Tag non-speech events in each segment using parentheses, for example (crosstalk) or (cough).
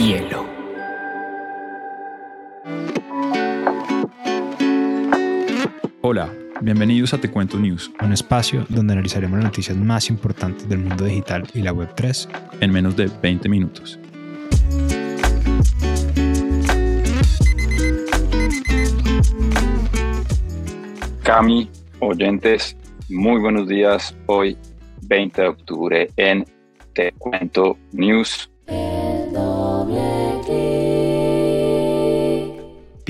hielo. Hola, bienvenidos a Te Cuento News, un espacio donde analizaremos las noticias más importantes del mundo digital y la Web3 en menos de 20 minutos. Cami, oyentes, muy buenos días. Hoy, 20 de octubre, en Te Cuento News.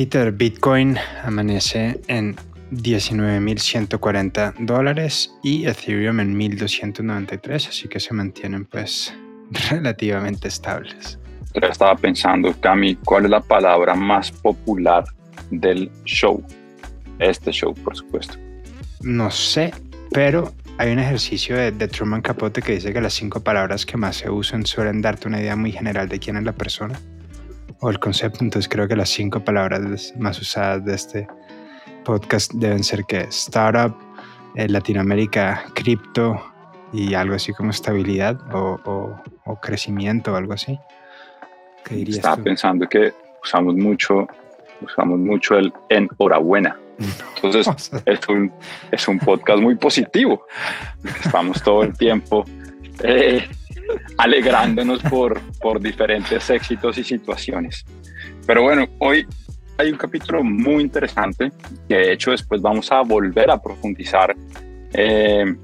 Peter, Bitcoin amanece en 19.140 dólares y Ethereum en 1.293, así que se mantienen pues (laughs) relativamente estables. Pero estaba pensando, Cami, ¿cuál es la palabra más popular del show? Este show, por supuesto. No sé, pero hay un ejercicio de, de, Truman Capote que dice que las cinco palabras que más se usan suelen darte una idea muy general de quién es la persona o el concepto. Entonces creo que las cinco palabras más usadas de este podcast deben ser que startup, eh, Latinoamérica, cripto y algo así como estabilidad o, o, crecimiento o algo así. ¿Qué dirías Estaba pensando que usamos mucho, usamos mucho el enhorabuena. Entonces (laughs) es, un, es un podcast muy positivo. Estamos todo el tiempo eh, alegrándonos por, por diferentes éxitos y situaciones. Pero bueno, hoy hay un capítulo muy interesante que de hecho después vamos a volver a profundizar eh,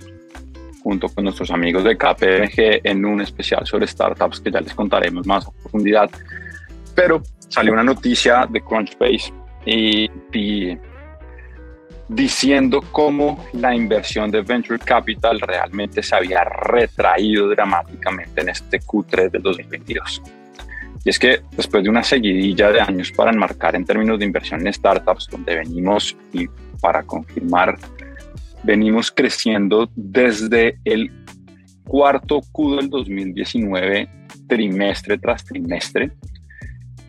junto con nuestros amigos de KPMG en un especial sobre startups que ya les contaremos más a profundidad. Pero salió una noticia de Crunchbase y, y diciendo cómo la inversión de Venture Capital realmente se había retraído dramáticamente en este Q3 del 2022. Y es que después de una seguidilla de años para enmarcar en términos de inversión en startups, donde venimos y para confirmar, venimos creciendo desde el cuarto Q del 2019, trimestre tras trimestre.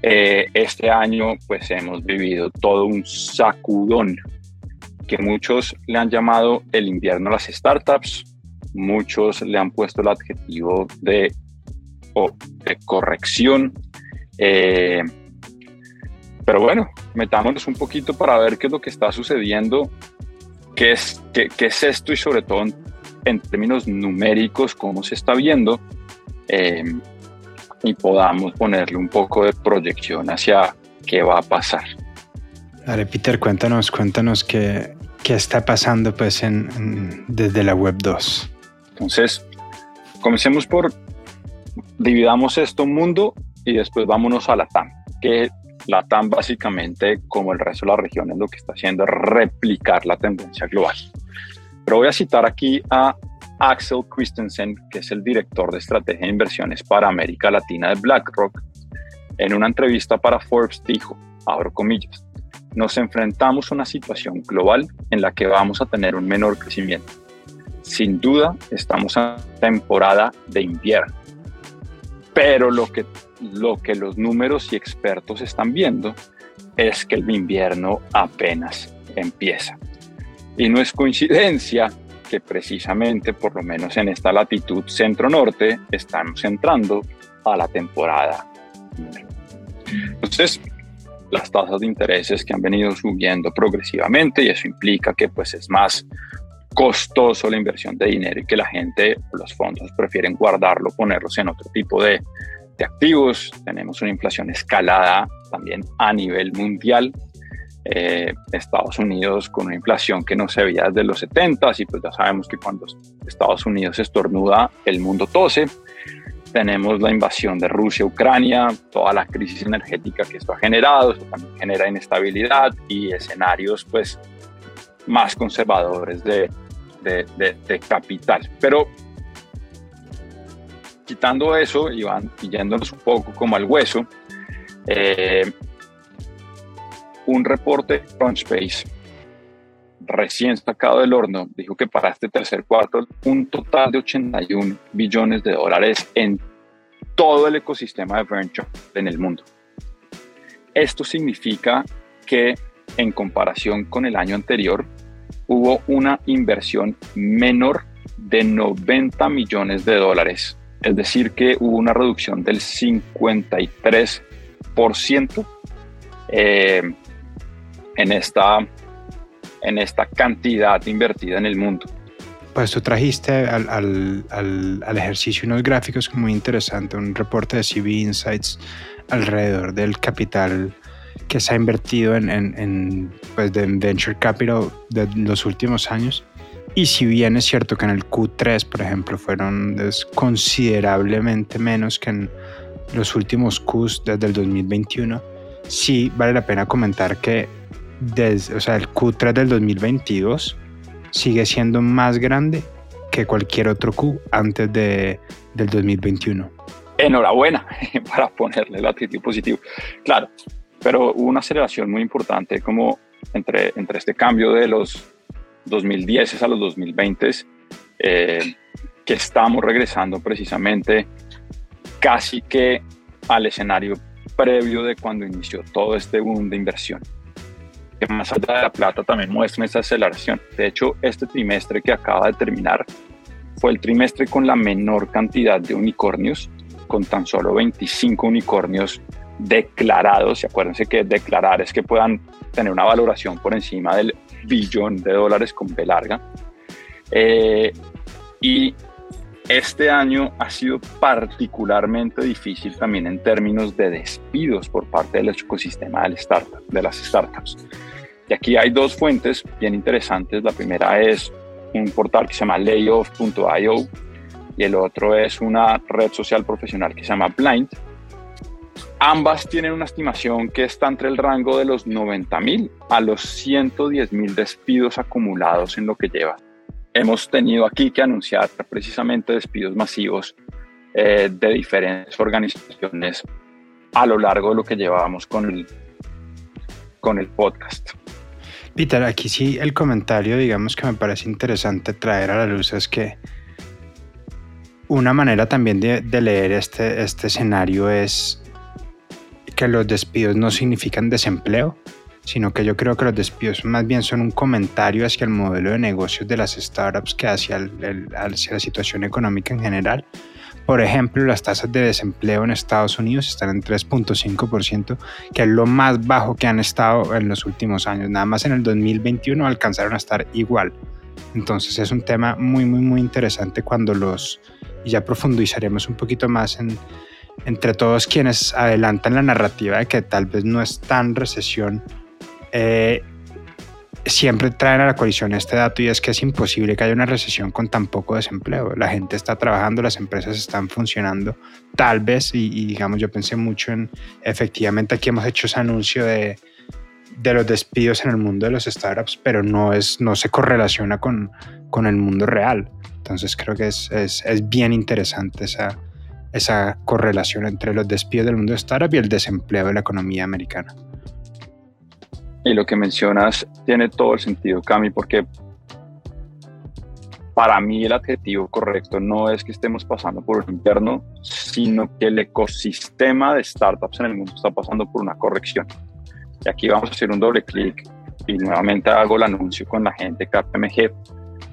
Eh, este año pues hemos vivido todo un sacudón que muchos le han llamado el invierno a las startups, muchos le han puesto el adjetivo de, de corrección. Eh, pero bueno, metámonos un poquito para ver qué es lo que está sucediendo, qué es, qué, es esto y sobre todo en, términos numéricos, cómo se está viendo eh, y podamos ponerle un poco de proyección hacia qué va a pasar. Dale, Peter, cuéntanos, cuéntanos qué, qué está pasando pues en, desde la web 2. Entonces, comencemos por, dividamos esto mundo y después vámonos a la TAM, que la TAM básicamente, como el resto de las regiones, lo que está haciendo es replicar la tendencia global. Pero voy a citar aquí a Axel Christensen, que es el director de estrategia de inversiones para América Latina de BlackRock. En una entrevista para Forbes dijo, abro comillas, nos enfrentamos a una situación global en la que vamos a tener un menor crecimiento. Sin duda, estamos en temporada de invierno. Pero lo que, lo que los números y expertos están viendo es que el invierno apenas empieza. Y no es coincidencia que precisamente, por lo menos en esta latitud centro-norte, estamos entrando a la temporada. Entonces, las tasas de intereses que han venido subiendo progresivamente y eso implica que pues es más costoso la inversión de dinero y que la gente, los fondos prefieren guardarlo, ponerlos en otro tipo de, de activos. Tenemos una inflación escalada también a nivel mundial. Eh, Estados Unidos con una inflación que no se veía desde los 70 y pues ya sabemos que cuando Estados Unidos estornuda, el mundo tose tenemos la invasión de Rusia a Ucrania, toda la crisis energética que esto ha generado, esto también genera inestabilidad y escenarios pues más conservadores de, de, capital. Pero quitando eso y, van, yéndonos un poco como al hueso, eh, un reporte de Crunchbase recién sacado del horno, dijo que para este tercer cuarto un total de 81 billones de dólares en todo el ecosistema de venture en el mundo. Esto significa que en comparación con el año anterior hubo una inversión menor de 90 millones de dólares es decir, que hubo una reducción del 53% eh, en, esta, en esta cantidad invertida en el mundo. Pues tú trajiste al, al, al, ejercicio unos gráficos muy interesantes, un reporte de CB Insights alrededor del capital que se ha invertido en, en, pues de venture capital de los últimos años. Y si bien es cierto que en el Q3, por ejemplo, fueron considerablemente menos que en los últimos Qs desde el 2021, sí vale la pena comentar que desde, o sea, el Q3 del 2022 sigue siendo más grande que cualquier otro Q antes de, del 2021. Enhorabuena (laughs) para ponerle el adjetivo positivo. Claro, pero hubo una aceleración muy importante como entre, entre este cambio de los 2010 a los 2020 eh, que estamos regresando precisamente casi que al escenario previo de cuando inició todo este boom de inversión. Que más allá de la plata también muestra esa aceleración. De hecho, este trimestre que acaba de terminar fue el trimestre con la menor cantidad de unicornios, con tan solo 25 unicornios declarados. Y acuérdense que declarar es que puedan tener una valoración por encima del billón de dólares con B larga. Eh, y este año ha sido particularmente difícil también en términos de despidos por parte del ecosistema del startup, de las startups. Y aquí hay dos fuentes bien interesantes. La primera es un portal que se llama layoff.io y el otro es una red social profesional que se llama Blind. Ambas tienen una estimación que está entre el rango de los 90 mil a los 110 mil despidos acumulados en lo que lleva hemos tenido aquí que anunciar precisamente despidos masivos eh, de diferentes organizaciones a lo largo de lo que llevábamos con el, con el podcast. Peter, aquí sí el comentario, digamos que me parece interesante traer a la luz es que una manera también de, de leer este, este escenario es que los despidos no significan desempleo, sino que yo creo que los despidos más bien son un comentario hacia el modelo de negocios de las startups que hacia, hacia la situación económica en general. Por ejemplo, las tasas de desempleo en Estados Unidos están en 3.5%, que es lo más bajo que han estado en los últimos años. Nada más en el 2021 alcanzaron a estar igual. Entonces es un tema muy, muy, muy interesante cuando los, y ya profundizaremos un poquito más en, entre todos quienes adelantan la narrativa de que tal vez no es tan recesión eh, siempre traen a la coalición este dato y es que es imposible que haya una recesión con tan poco desempleo. La gente está trabajando, las empresas están funcionando, tal vez, y, digamos, yo pensé mucho en, efectivamente aquí hemos hecho ese anuncio de, los despidos en el mundo de los startups, pero no, se correlaciona con, el mundo real. Entonces creo que es, bien interesante esa, esa correlación entre los despidos del mundo de startup y el desempleo de la economía americana. Y lo que mencionas tiene todo el sentido, Cami, porque para mí el adjetivo correcto no es que estemos pasando por un invierno, sino que el ecosistema de startups en el mundo está pasando por una corrección. Y aquí vamos a hacer un doble clic y nuevamente hago el anuncio con la gente KPMG.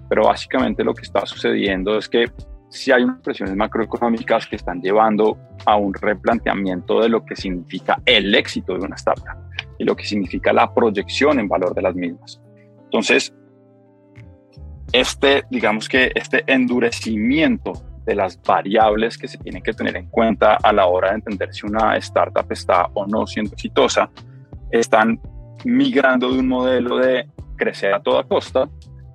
Pero básicamente lo que está sucediendo es que si hay unas presiones macroeconómicas que están llevando a un replanteamiento de lo que significa el éxito de una startup y lo que significa la proyección en valor de las mismas. Entonces, este, digamos que este endurecimiento de las variables que se tienen que tener en cuenta a la hora de entender si una startup está o no siendo exitosa, están migrando de un modelo de crecer a toda costa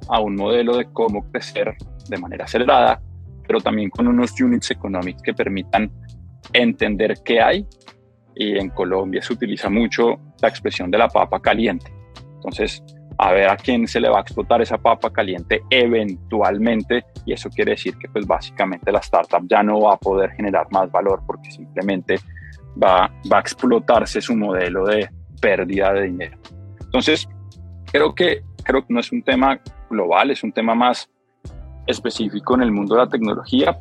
a un modelo de cómo crecer de manera acelerada, pero también con unos units económicos que permitan entender qué hay y en Colombia se utiliza mucho la expresión de la papa caliente. Entonces, a ver a quién se le va a explotar esa papa caliente eventualmente y eso quiere decir que pues básicamente la startup ya no va a poder generar más valor porque simplemente va, va a explotarse su modelo de pérdida de dinero. Entonces, creo que, creo que no es un tema global, es un tema más específico en el mundo de la tecnología,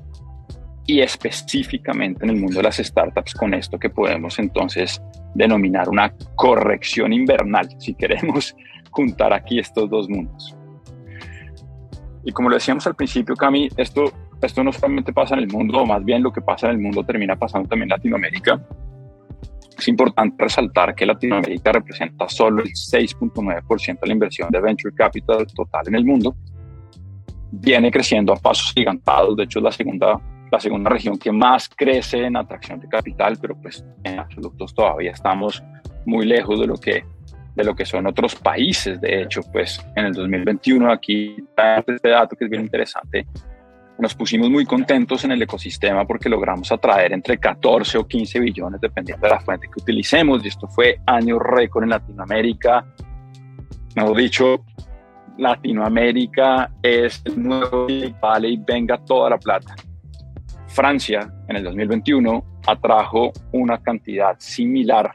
y específicamente en el mundo de las startups con esto que podemos entonces denominar una corrección invernal, si queremos (laughs) juntar aquí estos dos mundos. Y como lo decíamos al principio, Cami, esto esto no solamente pasa en el mundo, o más bien lo que pasa en el mundo termina pasando también en Latinoamérica. Es importante resaltar que Latinoamérica representa solo el 6.9% de la inversión de venture capital total en el mundo. Viene creciendo a pasos gigantados, de hecho es la segunda, la segunda región que más crece en atracción de capital, pero pues en absolutos todavía estamos muy lejos de lo que de lo que son otros países. De hecho, pues en el 2021, aquí este dato que es bien interesante, nos pusimos muy contentos en el ecosistema porque logramos atraer entre 14 o 15 billones, dependiendo de la fuente que utilicemos, y esto fue año récord en Latinoamérica. Mejor dicho, Latinoamérica es el nuevo Vale y venga toda la plata. Francia, en el 2021, atrajo una cantidad similar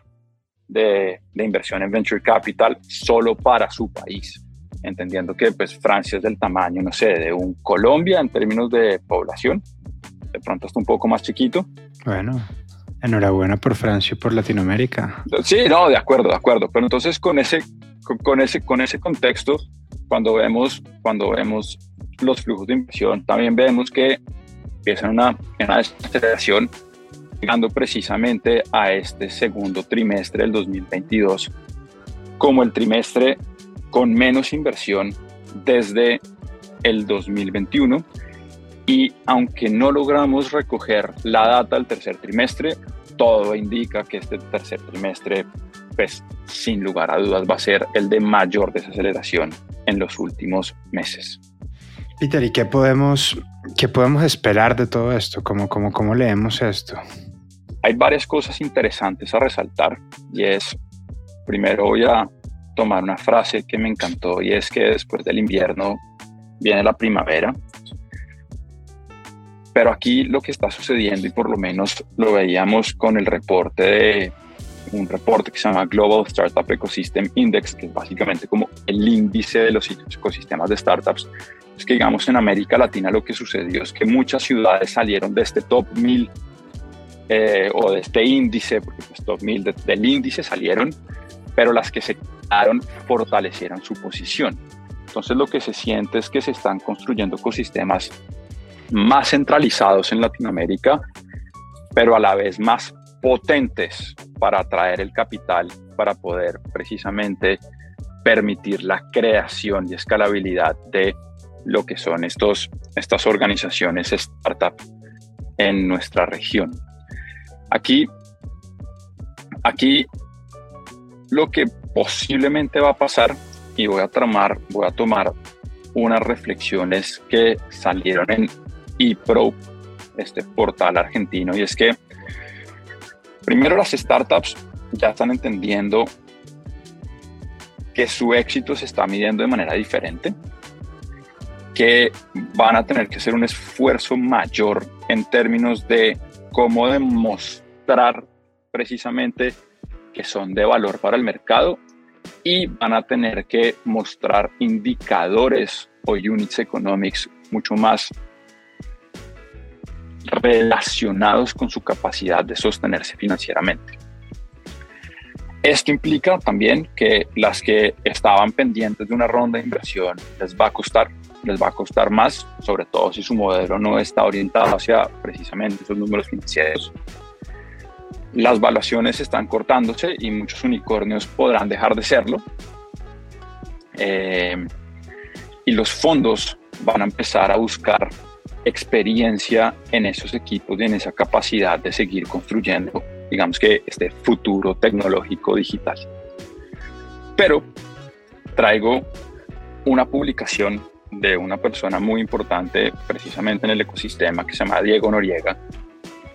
de, de inversión en venture capital solo para su país entendiendo que pues Francia es del tamaño, no sé, de un Colombia en términos de población, de pronto está un poco más chiquito. Bueno, enhorabuena por Francia y por Latinoamérica. Sí, no, de acuerdo, de acuerdo, pero entonces con ese, con, ese, con ese contexto, cuando vemos, cuando vemos los flujos de inversión, también vemos que empiezan una, una desaceleración llegando precisamente a este segundo trimestre del 2022 como el trimestre con menos inversión desde el 2021 y aunque no logramos recoger la data del tercer trimestre, todo indica que este tercer trimestre, pues sin lugar a dudas, va a ser el de mayor desaceleración en los últimos meses. Peter, ¿y qué podemos, qué podemos esperar de todo esto? ¿Cómo, cómo, ¿Cómo leemos esto? Hay varias cosas interesantes a resaltar y es, primero voy a tomar una frase que me encantó y es que después del invierno viene la primavera. Pero aquí lo que está sucediendo, y por lo menos lo veíamos con el reporte de un reporte que se llama Global Startup Ecosystem Index, que es básicamente como el índice de los ecosistemas de startups, es que digamos en América Latina lo que sucedió es que muchas ciudades salieron de este top 1000 eh, o de este índice, porque pues top 1000 del índice salieron, pero las que se fortalecieron su posición. Entonces lo que se siente es que se están construyendo ecosistemas más centralizados en Latinoamérica, pero a la vez más potentes para atraer el capital, para poder precisamente permitir la creación y escalabilidad de lo que son estos, estas organizaciones startup en nuestra región. Aquí, aquí lo que posiblemente va a pasar y voy a tomar, voy a tomar unas reflexiones que salieron en ePro, este portal argentino, y es que primero las startups ya están entendiendo que su éxito se está midiendo de manera diferente, que van a tener que hacer un esfuerzo mayor en términos de cómo demostrar precisamente que son de valor para el mercado y van a tener que mostrar indicadores o units economics mucho más relacionados con su capacidad de sostenerse financieramente. Esto implica también que las que estaban pendientes de una ronda de inversión les va a costar, les va a costar más, sobre todo si su modelo no está orientado hacia precisamente esos números financieros las valuaciones están cortándose y muchos unicornios podrán dejar de serlo. Eh, y los fondos van a empezar a buscar experiencia en esos equipos y en esa capacidad de seguir construyendo, digamos que este futuro tecnológico digital. Pero traigo una publicación de una persona muy importante precisamente en el ecosistema que se llama Diego Noriega,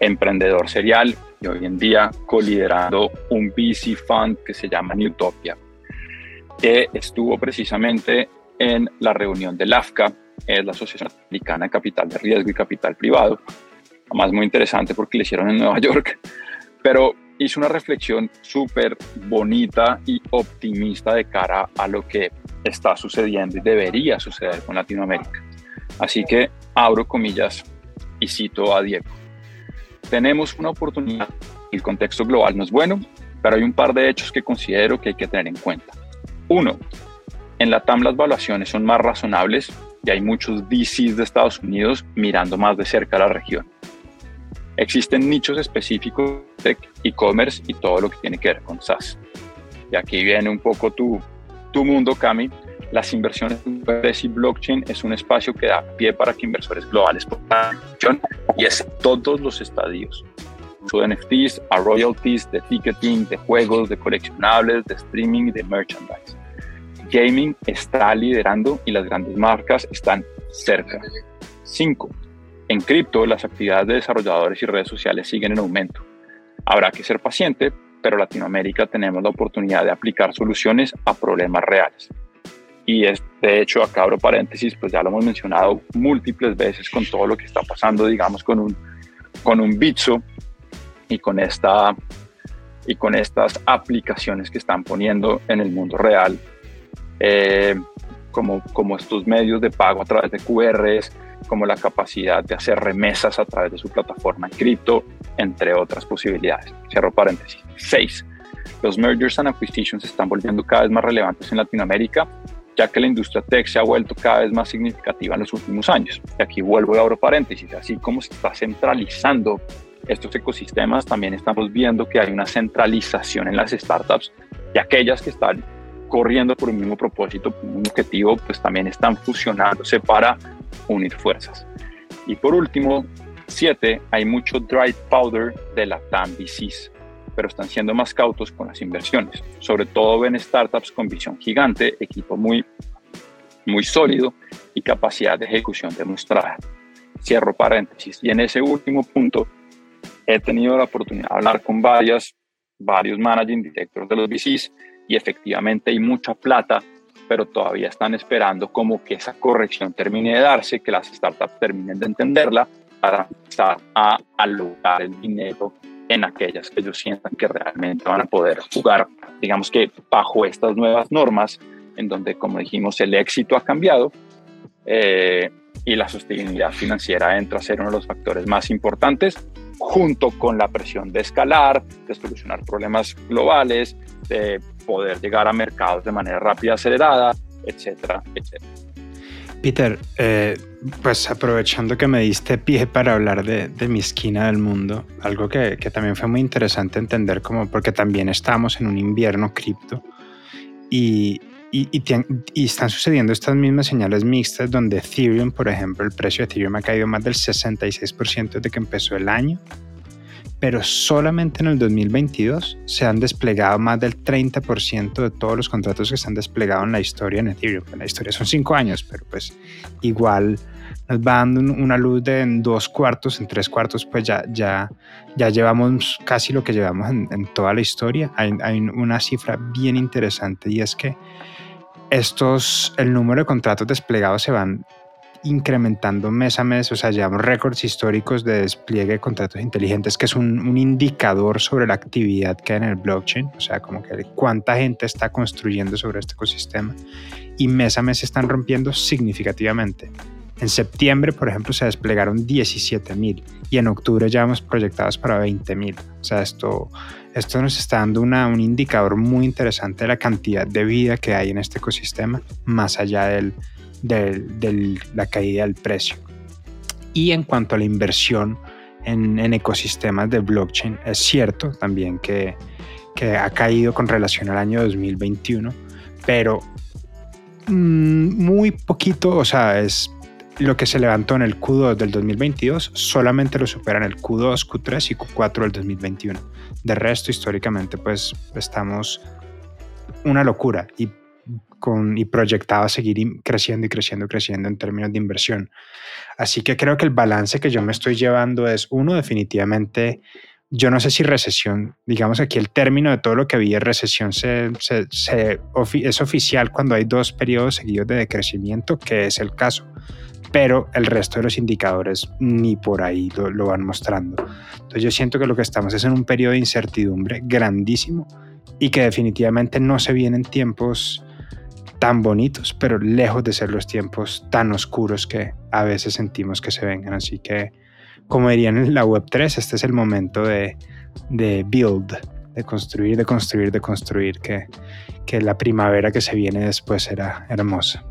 emprendedor serial y hoy en día coliderando un VC fund que se llama Newtopia, que estuvo precisamente en la reunión del AFCA, es la Asociación Americana de Capital de Riesgo y Capital Privado, además muy interesante porque lo hicieron en Nueva York, pero hizo una reflexión súper bonita y optimista de cara a lo que está sucediendo y debería suceder con Latinoamérica. Así que abro comillas y cito a Diego. Tenemos una oportunidad, el contexto global no es bueno, pero hay un par de hechos que considero que hay que tener en cuenta. Uno, en la TAM las valuaciones son más razonables y hay muchos VCs de Estados Unidos mirando más de cerca la región. Existen nichos específicos de e-commerce y todo lo que tiene que ver con SaaS. Y aquí viene un poco tu, tu mundo, Cami. Las inversiones en Web3 y blockchain es un espacio que da pie para que inversores globales puedan y es todos los estadios. Uso de NFTs, a royalties, de ticketing, de juegos, de coleccionables, de streaming de merchandise. Gaming está liderando y las grandes marcas están cerca. 5. En cripto, las actividades de desarrolladores y redes sociales siguen en aumento. Habrá que ser paciente, pero Latinoamérica tenemos la oportunidad de aplicar soluciones a problemas reales. Y es, de hecho, acá abro paréntesis, pues ya lo hemos mencionado múltiples veces con todo lo que está pasando, digamos, con un, con un Bitso y con, esta, y con estas aplicaciones que están poniendo en el mundo real, eh, como, como estos medios de pago a través de QRs, como la capacidad de hacer remesas a través de su plataforma en cripto, entre otras posibilidades. Cierro paréntesis. 6. Los mergers and acquisitions se están volviendo cada vez más relevantes en Latinoamérica, ya que la industria tech se ha vuelto cada vez más significativa en los últimos años. Y aquí vuelvo y abro paréntesis. Así como se está centralizando estos ecosistemas, también estamos viendo que hay una centralización en las startups y aquellas que están corriendo por un mismo propósito, por un objetivo, pues también están fusionándose para unir fuerzas. Y por último, siete, hay mucho dry powder de la TAM VCs, pero están siendo más cautos con las inversiones. Sobre todo ven startups con visión gigante, equipo muy, muy sólido y capacidad de ejecución demostrada. Cierro paréntesis. Y en ese último punto, he tenido la oportunidad de hablar con varias, varios managing directors de los VCs y efectivamente hay mucha plata pero todavía están esperando como que esa corrección termine de darse, que las startups terminen de entenderla para empezar a alocar el dinero en aquellas que ellos sientan que realmente van a poder jugar, digamos que bajo estas nuevas normas, en donde, como dijimos, el éxito ha cambiado eh, y la sostenibilidad financiera entra a ser uno de los factores más importantes, junto con la presión de escalar, de solucionar problemas globales, de poder llegar a mercados de manera rápida, acelerada, etcétera, etcétera. Peter, eh, pues aprovechando que me diste pie para hablar de, mi esquina del mundo, algo que, también fue muy interesante entender, como porque también estamos en un invierno cripto y, y, están sucediendo estas mismas señales mixtas donde Ethereum, por ejemplo, el precio de Ethereum ha caído más del 66% desde que empezó el año pero solamente en el 2022 se han desplegado más del 30% de todos los contratos que se han desplegado en la historia en Ethereum. En la historia son cinco años, pero pues igual nos va dando una luz de en dos cuartos, en tres cuartos, pues ya, ya, ya llevamos casi lo que llevamos en, toda la historia. Hay, hay una cifra bien interesante y es que estos, el número de contratos desplegados se van incrementando mes a mes, o sea, llevamos récords históricos de despliegue de contratos inteligentes, que es un, un, indicador sobre la actividad que hay en el blockchain, o sea, como que cuánta gente está construyendo sobre este ecosistema, y mes a mes se están rompiendo significativamente. En septiembre, por ejemplo, se desplegaron 17.000 y en octubre ya hemos proyectados para 20.000. O sea, esto, esto nos está dando una, un indicador muy interesante de la cantidad de vida que hay en este ecosistema, más allá del, de, la caída del precio. Y en cuanto a la inversión en, ecosistemas de blockchain, es cierto también que, ha caído con relación al año 2021, pero mm, muy poquito, o sea, es lo que se levantó en el Q2 del 2022 solamente lo superan el Q2, Q3 y Q4 del 2021. De resto, históricamente, pues estamos una locura y con, y proyectaba seguir creciendo y creciendo y creciendo en términos de inversión. Así que creo que el balance que yo me estoy llevando es, uno, definitivamente, yo no sé si recesión, digamos aquí el término de todo lo que había recesión se, se, es oficial cuando hay dos periodos seguidos de decrecimiento, que es el caso, pero el resto de los indicadores ni por ahí lo, lo van mostrando. Entonces yo siento que lo que estamos es en un periodo de incertidumbre grandísimo y que definitivamente no se vienen tiempos tan bonitos, pero lejos de ser los tiempos tan oscuros que a veces sentimos que se vengan. Así que, como dirían en la Web3, este es el momento de, de build, de construir, de construir, de construir, que, que la primavera que se viene después será hermosa.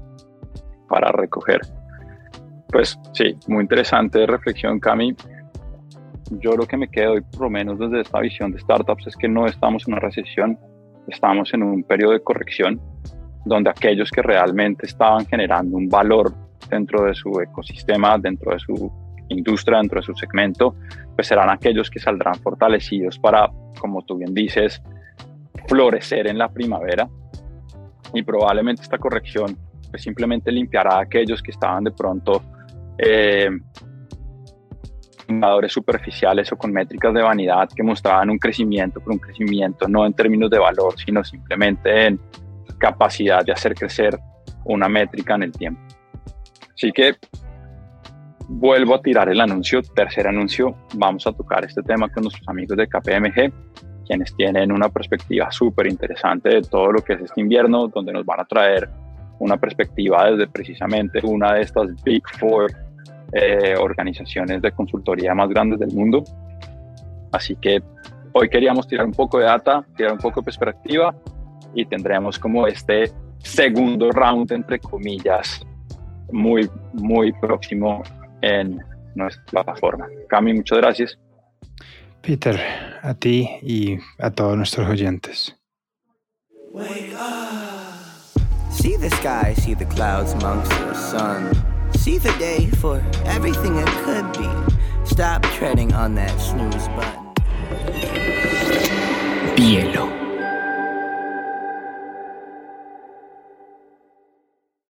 Para recoger. Pues sí, muy interesante reflexión, Cami. Yo lo que me quedo, por lo menos desde esta visión de startups, es que no estamos en una recesión, estamos en un periodo de corrección donde aquellos que realmente estaban generando un valor dentro de su ecosistema, dentro de su industria, dentro de su segmento, pues serán aquellos que saldrán fortalecidos para, como tú bien dices, florecer en la primavera. Y probablemente esta corrección pues simplemente limpiará a aquellos que estaban de pronto eh, superficiales o con métricas de vanidad que mostraban un crecimiento, pero un crecimiento no en términos de valor, sino simplemente en capacidad de hacer crecer una métrica en el tiempo. Así que vuelvo a tirar el anuncio, tercer anuncio, vamos a tocar este tema con nuestros amigos de KPMG, quienes tienen una perspectiva súper interesante de todo lo que es este invierno, donde nos van a traer una perspectiva desde precisamente una de estas Big Four eh, organizaciones de consultoría más grandes del mundo. Así que hoy queríamos tirar un poco de data, tirar un poco de perspectiva y tendremos como este segundo round, entre comillas, muy, muy próximo en nuestra plataforma. Cami, muchas gracias. Peter, a ti y a todos nuestros oyentes. See the sky, see the clouds amongst the sun. See the day for everything it could be. Stop treading on that snooze button. Bielo.